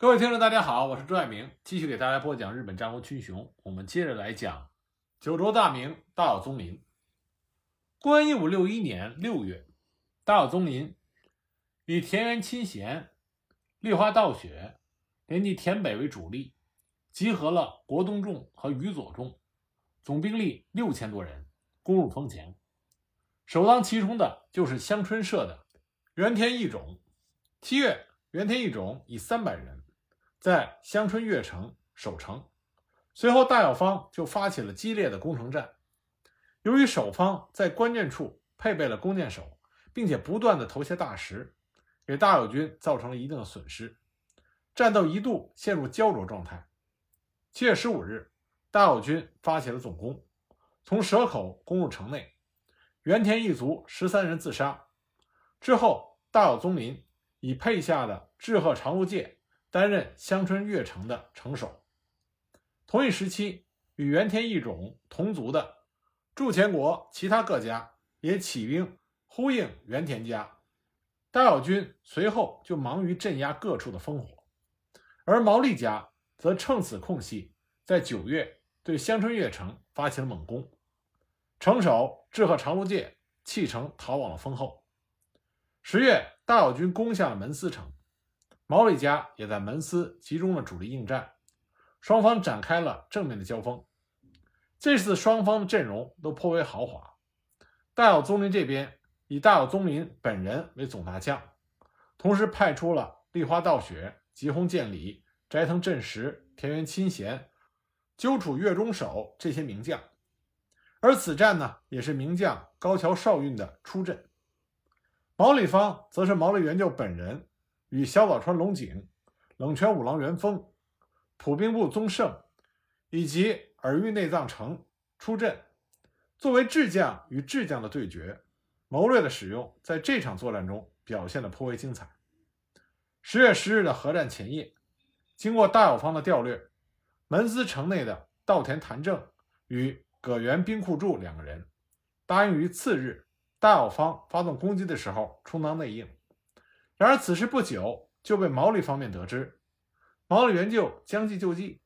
各位听众，大家好，我是朱爱明，继续给大家播讲日本战国群雄。我们接着来讲九州大名大岛宗麟。公元一五六一年六月，大岛宗麟以田园亲贤、立花道雪联系田北为主力，集合了国东众和宇佐众，总兵力六千多人，攻入丰前。首当其冲的就是香春社的原田义种。七月，原田义种以三百人。在香春越城守城，随后大友方就发起了激烈的攻城战。由于守方在关键处配备了弓箭手，并且不断的投下大石，给大友军造成了一定的损失，战斗一度陷入焦灼状态。七月十五日，大友军发起了总攻，从蛇口攻入城内，原田一族十三人自杀。之后，大友宗麟以配下的志贺长路介。担任香春越城的城守。同一时期，与原田义种同族的筑前国其他各家也起兵呼应原田家。大友军随后就忙于镇压各处的烽火，而毛利家则趁此空隙，在九月对香春越城发起了猛攻。城守志贺长路介弃城逃往了丰后。十月，大友军攻下了门司城。毛利家也在门司集中了主力应战，双方展开了正面的交锋。这次双方的阵容都颇为豪华。大友宗麟这边以大友宗麟本人为总大将，同时派出了立花道雪、吉弘建礼、斋藤镇实、田园亲贤、鸠楚月中守这些名将。而此战呢，也是名将高桥少运的出阵。毛利方则是毛利元就本人。与小早川龙井、冷泉五郎元丰、普兵部宗盛以及耳玉内藏城出阵，作为智将与智将的对决，谋略的使用在这场作战中表现的颇为精彩。十月十日的合战前夜，经过大友方的调略，门司城内的稻田谭政与葛原兵库柱两个人答应于次日大友方发动攻击的时候充当内应。然而此事不久就被毛利方面得知，毛利元就将计就计，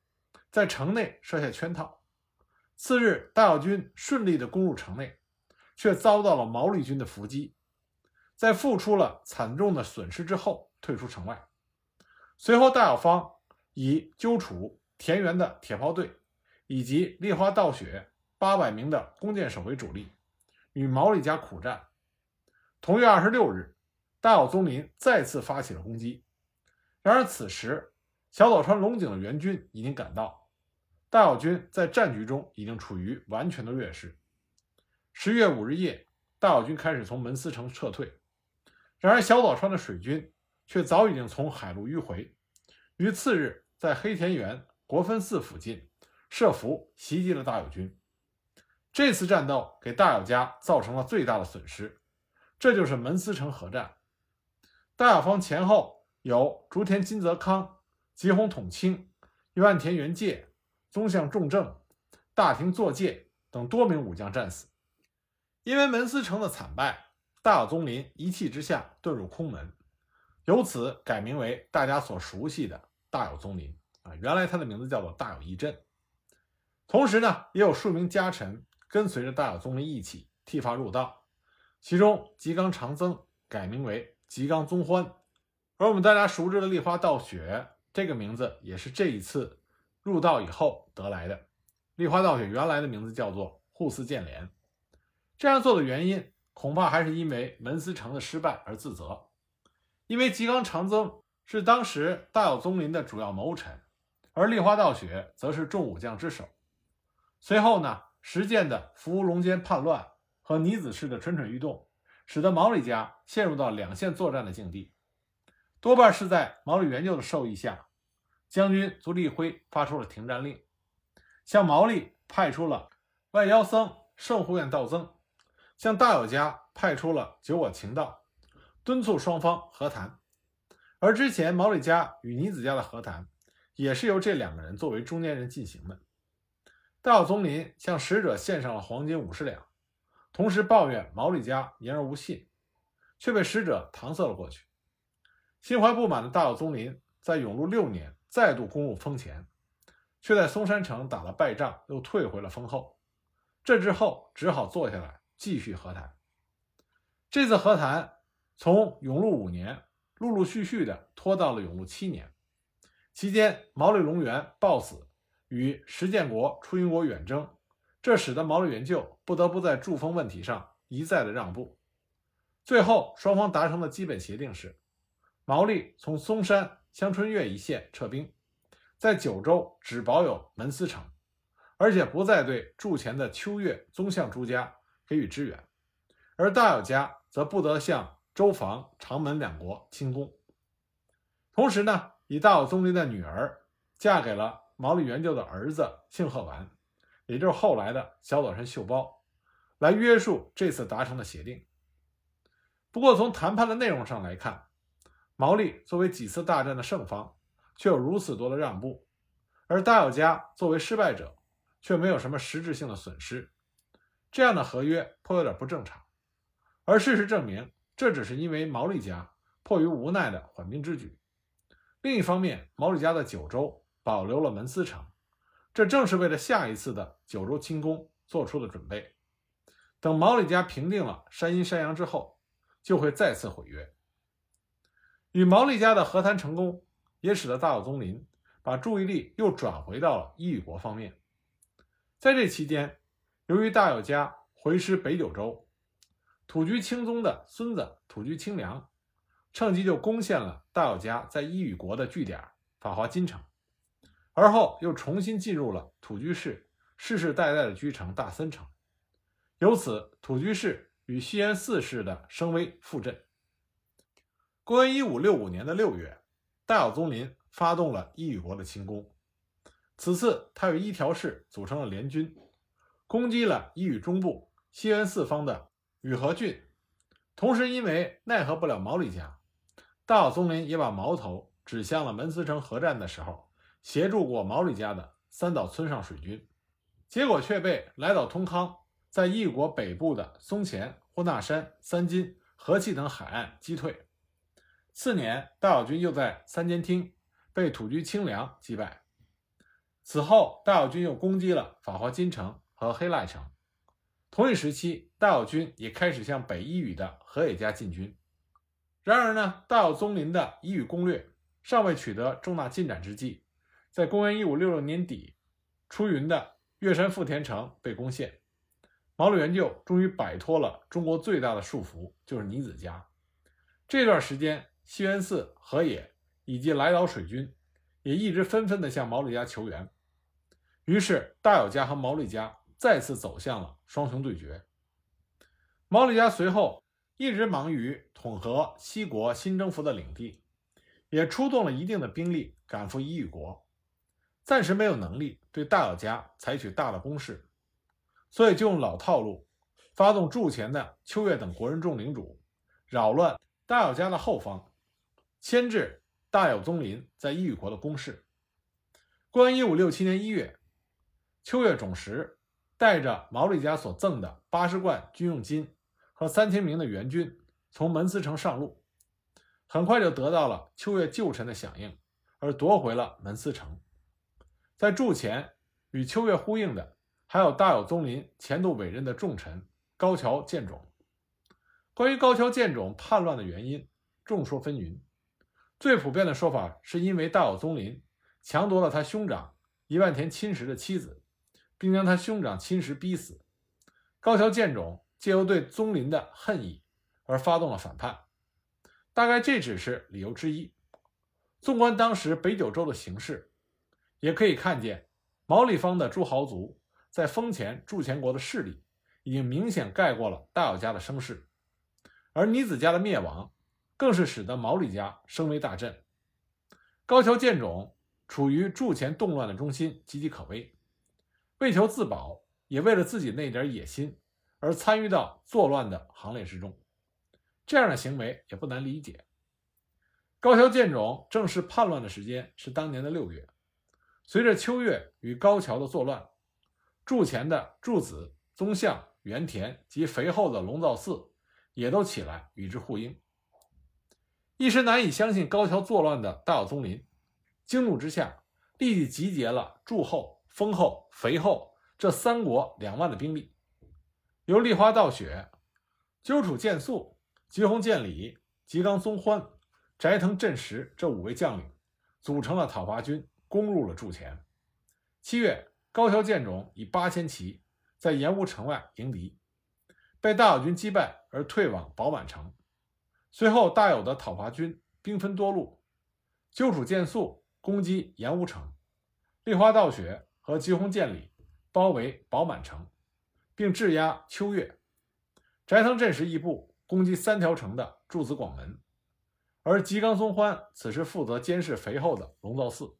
在城内设下圈套。次日，大友军顺利地攻入城内，却遭到了毛利军的伏击，在付出了惨重的损失之后，退出城外。随后，大友方以鸠楚田园的铁炮队以及立花道雪八百名的弓箭手为主力，与毛利家苦战。同月二十六日。大友宗麟再次发起了攻击，然而此时小早川龙井的援军已经赶到，大友军在战局中已经处于完全的劣势。十月五日夜，大友军开始从门司城撤退，然而小早川的水军却早已经从海路迂回，于次日在黑田园国分寺附近设伏袭击了大友军。这次战斗给大友家造成了最大的损失，这就是门司城合战。大友方前后有竹田金泽康、吉弘统清、万田元介、宗相重政、大庭作介等多名武将战死。因为门司城的惨败，大友宗麟一气之下遁入空门，由此改名为大家所熟悉的大友宗麟啊。原来他的名字叫做大友义镇。同时呢，也有数名家臣跟随着大友宗麟一起剃发入道，其中吉冈长增改名为。吉冈宗欢，而我们大家熟知的立花道雪这个名字也是这一次入道以后得来的。立花道雪原来的名字叫做户寺建连，这样做的原因恐怕还是因为门司城的失败而自责。因为吉冈长增是当时大友宗麟的主要谋臣，而立花道雪则是众武将之首。随后呢，实践的伏龙间叛乱和尼子氏的蠢蠢欲动。使得毛利家陷入到两线作战的境地，多半是在毛利元就的授意下，将军足利辉发出了停战令，向毛利派出了外妖僧圣护院道增，向大友家派出了九我情道，敦促双方和谈。而之前毛利家与尼子家的和谈，也是由这两个人作为中间人进行的。大友宗麟向使者献上了黄金五十两。同时抱怨毛利家言而无信，却被使者搪塞了过去。心怀不满的大友宗麟在永禄六年再度攻入丰前，却在松山城打了败仗，又退回了丰后。这之后只好坐下来继续和谈。这次和谈从永禄五年陆陆续续的拖到了永禄七年，期间毛利隆元暴死，与石建国出英国远征，这使得毛利元就不得不在筑丰问题上一再的让步。最后双方达成的基本协定是，毛利从松山香春岳一线撤兵，在九州只保有门司城。而且不再对驻前的秋月、宗相诸家给予支援，而大友家则不得向周防、长门两国进攻。同时呢，以大友宗麟的女儿嫁给了毛利元就的儿子幸贺丸，也就是后来的小岛山秀包，来约束这次达成的协定。不过，从谈判的内容上来看，毛利作为几次大战的胜方，却有如此多的让步，而大友家作为失败者。却没有什么实质性的损失，这样的合约颇有点不正常。而事实证明，这只是因为毛利家迫于无奈的缓兵之举。另一方面，毛利家的九州保留了门司城，这正是为了下一次的九州侵攻做出的准备。等毛利家平定了山阴山阳之后，就会再次毁约。与毛利家的和谈成功，也使得大友宗麟把注意力又转回到了伊予国方面。在这期间，由于大友家回师北九州，土居清宗的孙子土居清良趁机就攻陷了大友家在伊予国的据点法华金城，而后又重新进入了土居氏世世代代的居城大森城，由此土居氏与西园四世的声威复振。公元一五六五年的六月，大友宗麟发动了伊予国的侵攻。此次他与一条氏组成了联军，攻击了伊予中部西园四方的宇和郡。同时，因为奈何不了毛利家，大友宗麟也把矛头指向了门司城合战的时候协助过毛利家的三岛村上水军，结果却被来岛通康在伊予国北部的松前、霍纳山、三津、和气等海岸击退。次年，大友军又在三间厅被土居清良击败。此后，大友军又攻击了法华金城和黑赖城。同一时期，大友军也开始向北伊予的河野家进军。然而呢，大友宗麟的伊予攻略尚未取得重大进展之际，在公元一五六六年底，出云的月山富田城被攻陷，毛利元就终于摆脱了中国最大的束缚，就是尼子家。这段时间，西园寺、河野以及来岛水军也一直纷纷地向毛利家求援。于是，大友家和毛利家再次走向了双雄对决。毛利家随后一直忙于统合西国新征服的领地，也出动了一定的兵力赶赴伊予国，暂时没有能力对大友家采取大的攻势，所以就用老套路，发动筑前的秋月等国人众领主，扰乱大友家的后方，牵制大友宗麟在伊予国的攻势。公元一五六七年一月。秋月种实带着毛利家所赠的八十贯军用金和三千名的援军，从门司城上路，很快就得到了秋月旧臣的响应，而夺回了门司城。在筑前与秋月呼应的，还有大有宗麟前度委任的重臣高桥建种。关于高桥建种叛乱的原因，众说纷纭。最普遍的说法是因为大有宗麟强夺了他兄长一万田亲实的妻子。并将他兄长亲时逼死。高桥建种借由对宗麟的恨意而发动了反叛，大概这只是理由之一。纵观当时北九州的形势，也可以看见毛利方的诸豪族在丰前筑前国的势力已经明显盖过了大友家的声势，而尼子家的灭亡更是使得毛利家声威大振。高桥建种处于筑前动乱的中心，岌岌可危。为求自保，也为了自己那点野心，而参与到作乱的行列之中，这样的行为也不难理解。高桥建种正式叛乱的时间是当年的六月，随着秋月与高桥的作乱，筑前的筑子、宗相、原田及肥厚的龙造寺也都起来与之呼应。一时难以相信高桥作乱的大友宗麟惊怒之下，立即集结了筑后、丰后、肥后这三国两万的兵力，由立花道雪、鸠处健肃、吉弘建礼、吉冈宗欢、斋藤镇实这五位将领组成了讨伐军，攻入了筑前。七月，高桥建种以八千骑在盐屋城外迎敌，被大友军击败而退往宝满城。随后，大友的讨伐军兵分多路，鸠处健速攻击盐屋城，立花道雪和吉弘建里包围宝满城，并质押秋月。斋藤镇时一部攻击三条城的筑子广门，而吉冈松欢此时负责监视肥后的龙造寺。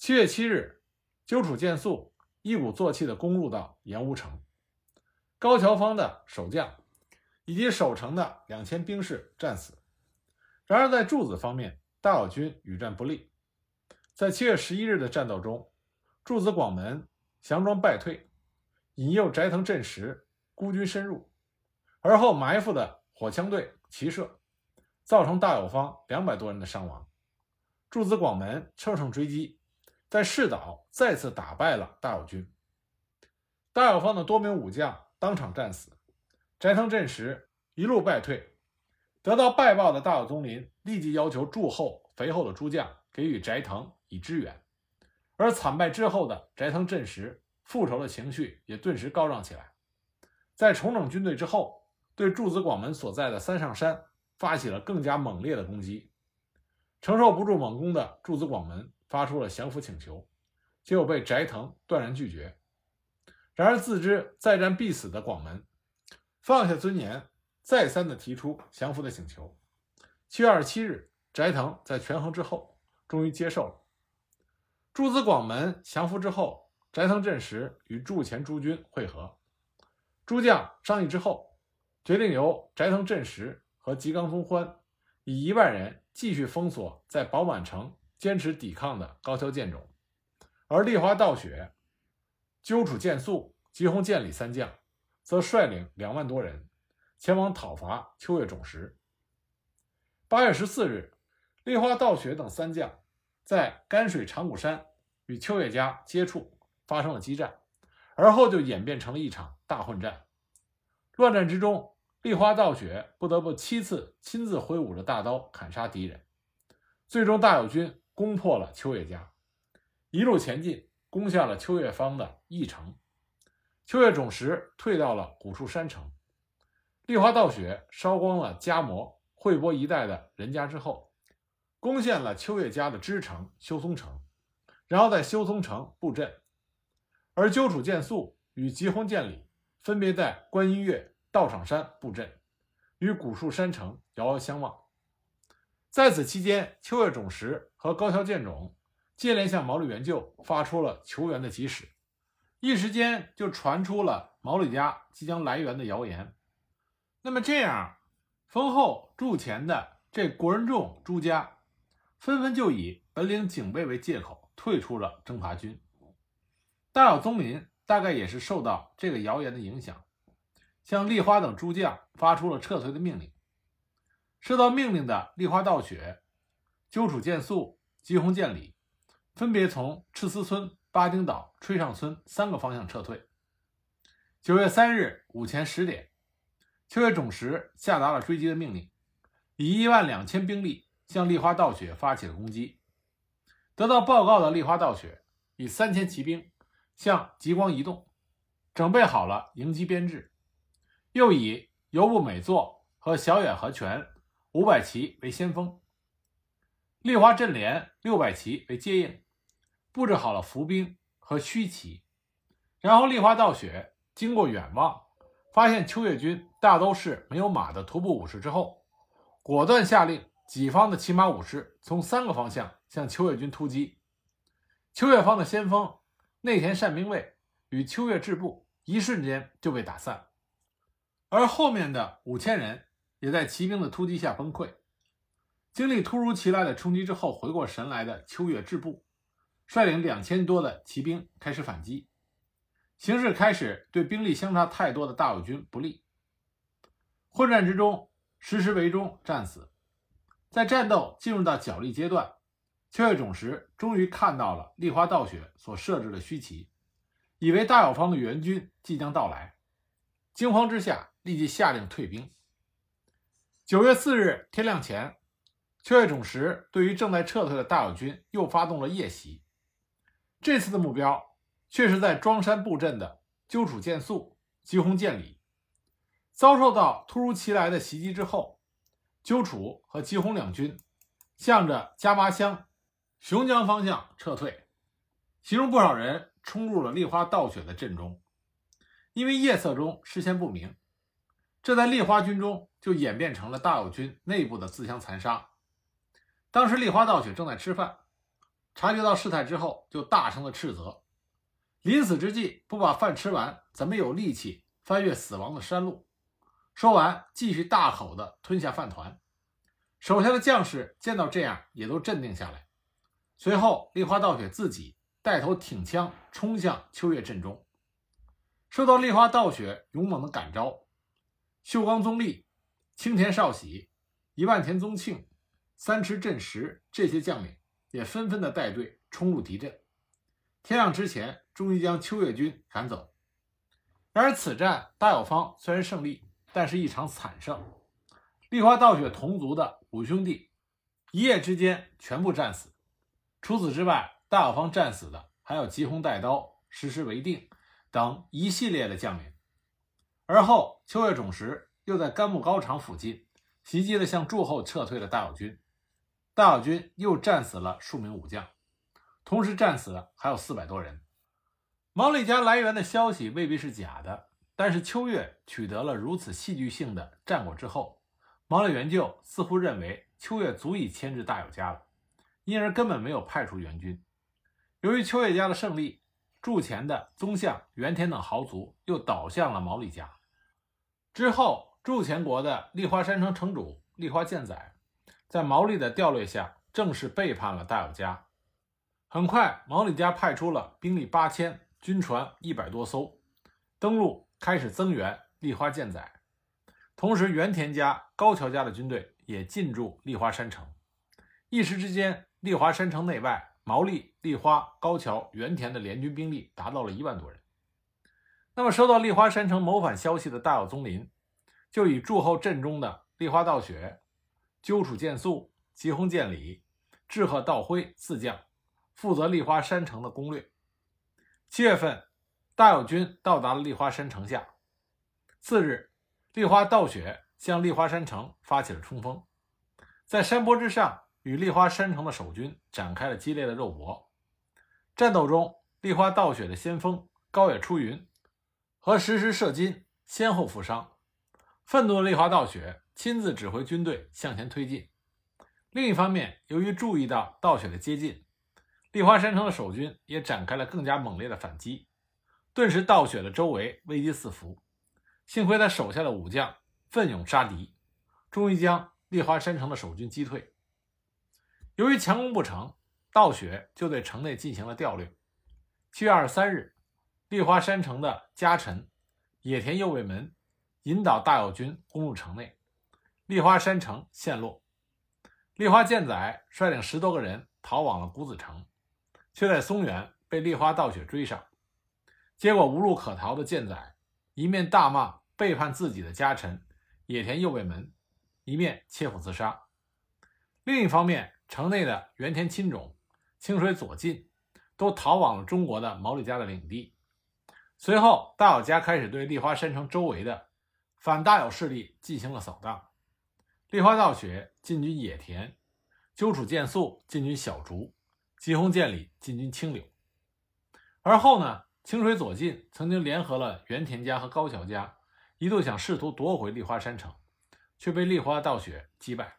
七月七日，鸠处健肃一鼓作气地攻入到盐屋城，高桥方的守将以及守城的两千兵士战死。然而在筑子方面，大友军与战不利。在七月十一日的战斗中，筑子广门降装败退，引诱斋藤镇实孤军深入，而后埋伏的火枪队齐射，造成大友方两百多人的伤亡。筑子广门乘胜追击。在世岛再次打败了大友军，大友方的多名武将当场战死，斋藤镇实一路败退。得到败报的大友宗麟立即要求驻后、肥后的诸将给予斋藤以支援，而惨败之后的斋藤镇实复仇的情绪也顿时高涨起来，在重整军队之后，对筑子广门所在的三上山发起了更加猛烈的攻击，承受不住猛攻的筑子广门。发出了降服请求，结果被斋藤断然拒绝。然而自知再战必死的广门，放下尊严，再三的提出降服的请求。七月二十七日，斋藤在权衡之后，终于接受了。诸子广门降服之后，斋藤镇实与筑前诸军会合，诸将商议之后，决定由斋藤镇实和吉冈松欢以一万人继续封锁在宝满城。坚持抵抗的高桥建种，而立花道雪、鸠处健肃、吉弘建礼三将则率领两万多人前往讨伐秋月种实。八月十四日，立花道雪等三将在甘水长谷山与秋月家接触，发生了激战，而后就演变成了一场大混战。乱战之中，立花道雪不得不七次亲自挥舞着大刀砍杀敌人，最终大友军。攻破了秋月家，一路前进，攻下了秋月方的义城。秋月种实退到了古树山城。立花道雪烧光了家摩、惠波一带的人家之后，攻陷了秋月家的支城修松城，然后在修松城布阵。而鸠处见素与吉弘见礼分别在观音岳、道场山布阵，与古树山城遥遥相望。在此期间，秋月种实和高桥建种接连向毛利元就发出了求援的急使，一时间就传出了毛利家即将来援的谣言。那么这样，丰后筑前的这国人众朱家，纷纷就以本领警备为借口退出了征伐军。大友宗麟大概也是受到这个谣言的影响，向立花等诸将发出了撤退的命令。收到命令的立花道雪、鸠处健素、吉弘建礼，分别从赤司村、八丁岛、吹上村三个方向撤退。九月三日午前十点，秋月种实下达了追击的命令，以一万两千兵力向立花道雪发起了攻击。得到报告的立花道雪以三千骑兵向极光移动，准备好了迎击编制，又以游部美作和小远和泉。五百骑为先锋，立花镇连六百骑为接应，布置好了伏兵和虚骑。然后立花道雪经过远望，发现秋月军大都是没有马的徒步武士之后，果断下令己方的骑马武士从三个方向向秋月军突击。秋月方的先锋内田善兵卫与秋月支部一瞬间就被打散，而后面的五千人。也在骑兵的突击下崩溃。经历突如其来的冲击之后，回过神来的秋月志部率领两千多的骑兵开始反击，形势开始对兵力相差太多的大友军不利。混战之中，石时为中战死。在战斗进入到角力阶段，秋月种实终于看到了立花道雪所设置的虚旗，以为大友方的援军即将到来，惊慌之下立即下令退兵。九月四日天亮前，秋月种时对于正在撤退的大友军又发动了夜袭。这次的目标却是在庄山布阵的鸠楚建肃、吉弘建礼。遭受到突如其来的袭击之后，鸠楚和吉弘两军向着加麻乡。熊江方向撤退，其中不少人冲入了立花道雪的阵中。因为夜色中视线不明，这在立花军中就演变成了大友军内部的自相残杀。当时立花道雪正在吃饭，察觉到事态之后，就大声的斥责：临死之际不把饭吃完，怎么有力气翻越死亡的山路？说完，继续大口的吞下饭团。手下的将士见到这样，也都镇定下来。随后，立花道雪自己带头挺枪冲向秋月阵中。受到立花道雪勇猛的感召，秀光宗立、青田少喜、一万田宗庆、三池镇实这些将领也纷纷的带队冲入敌阵。天亮之前，终于将秋月军赶走。然而，此战大友方虽然胜利，但是一场惨胜。立花道雪同族的五兄弟一夜之间全部战死。除此之外，大友方战死的还有吉弘带刀、石师为定等一系列的将领。而后，秋月种实又在甘木高场附近袭击了向驻后撤退的大友军，大友军又战死了数名武将，同时战死的还有四百多人。毛利家来源的消息未必是假的，但是秋月取得了如此戏剧性的战果之后，毛利元就似乎认为秋月足以牵制大友家了。因而根本没有派出援军。由于秋月家的胜利，筑前的宗相、原田等豪族又倒向了毛利家。之后，筑前国的立花山城城主立花健载，在毛利的调略下，正式背叛了大友家。很快，毛利家派出了兵力八千、军船一百多艘，登陆开始增援立花健载。同时，原田家、高桥家的军队也进驻立花山城。一时之间。立花山城内外，毛利、立花、高桥、原田的联军兵力达到了一万多人。那么，收到立花山城谋反消息的大友宗麟，就以驻后阵中的立花道雪、鸠楚建肃、吉弘建礼、志贺道辉四将，负责立花山城的攻略。七月份，大友军到达了立花山城下。次日，立花道雪向立花山城发起了冲锋，在山坡之上。与立花山城的守军展开了激烈的肉搏，战斗中，立花道雪的先锋高野出云和石石射金先后负伤。愤怒的立花道雪亲自指挥军队向前推进。另一方面，由于注意到道雪的接近，立花山城的守军也展开了更加猛烈的反击。顿时，道雪的周围危机四伏。幸亏他手下的武将奋勇杀敌，终于将立花山城的守军击退。由于强攻不成，道雪就对城内进行了调略。七月二十三日，立花山城的家臣野田右卫门引导大友军攻入城内，立花山城陷落。立花健载率领十多个人逃往了谷子城，却在松原被立花道雪追上。结果无路可逃的健载，一面大骂背叛自己的家臣野田右卫门，一面切腹自杀。另一方面，城内的原田亲种、清水左近都逃往了中国的毛利家的领地。随后，大友家开始对立花山城周围的反大有势力进行了扫荡。立花道雪进军野田，鸠楚建肃进军小竹，吉弘建礼进军青柳。而后呢，清水左近曾经联合了原田家和高桥家，一度想试图夺回立花山城，却被立花道雪击败。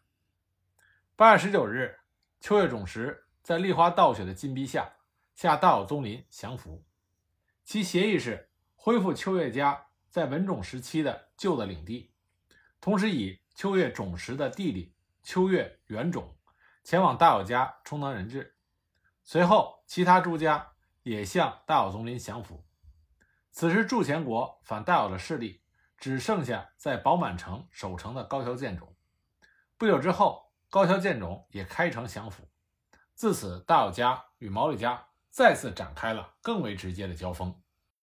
八月十九日。秋月种实在立花道雪的进逼下，下大友宗林降服。其协议是恢复秋月家在文种时期的旧的领地，同时以秋月种实的弟弟秋月元种前往大友家充当人质。随后，其他诸家也向大友宗麟降服。此时，筑前国反大友的势力只剩下在宝满城守城的高桥建种。不久之后。高桥建种也开城降服，自此，大友家与毛利家再次展开了更为直接的交锋。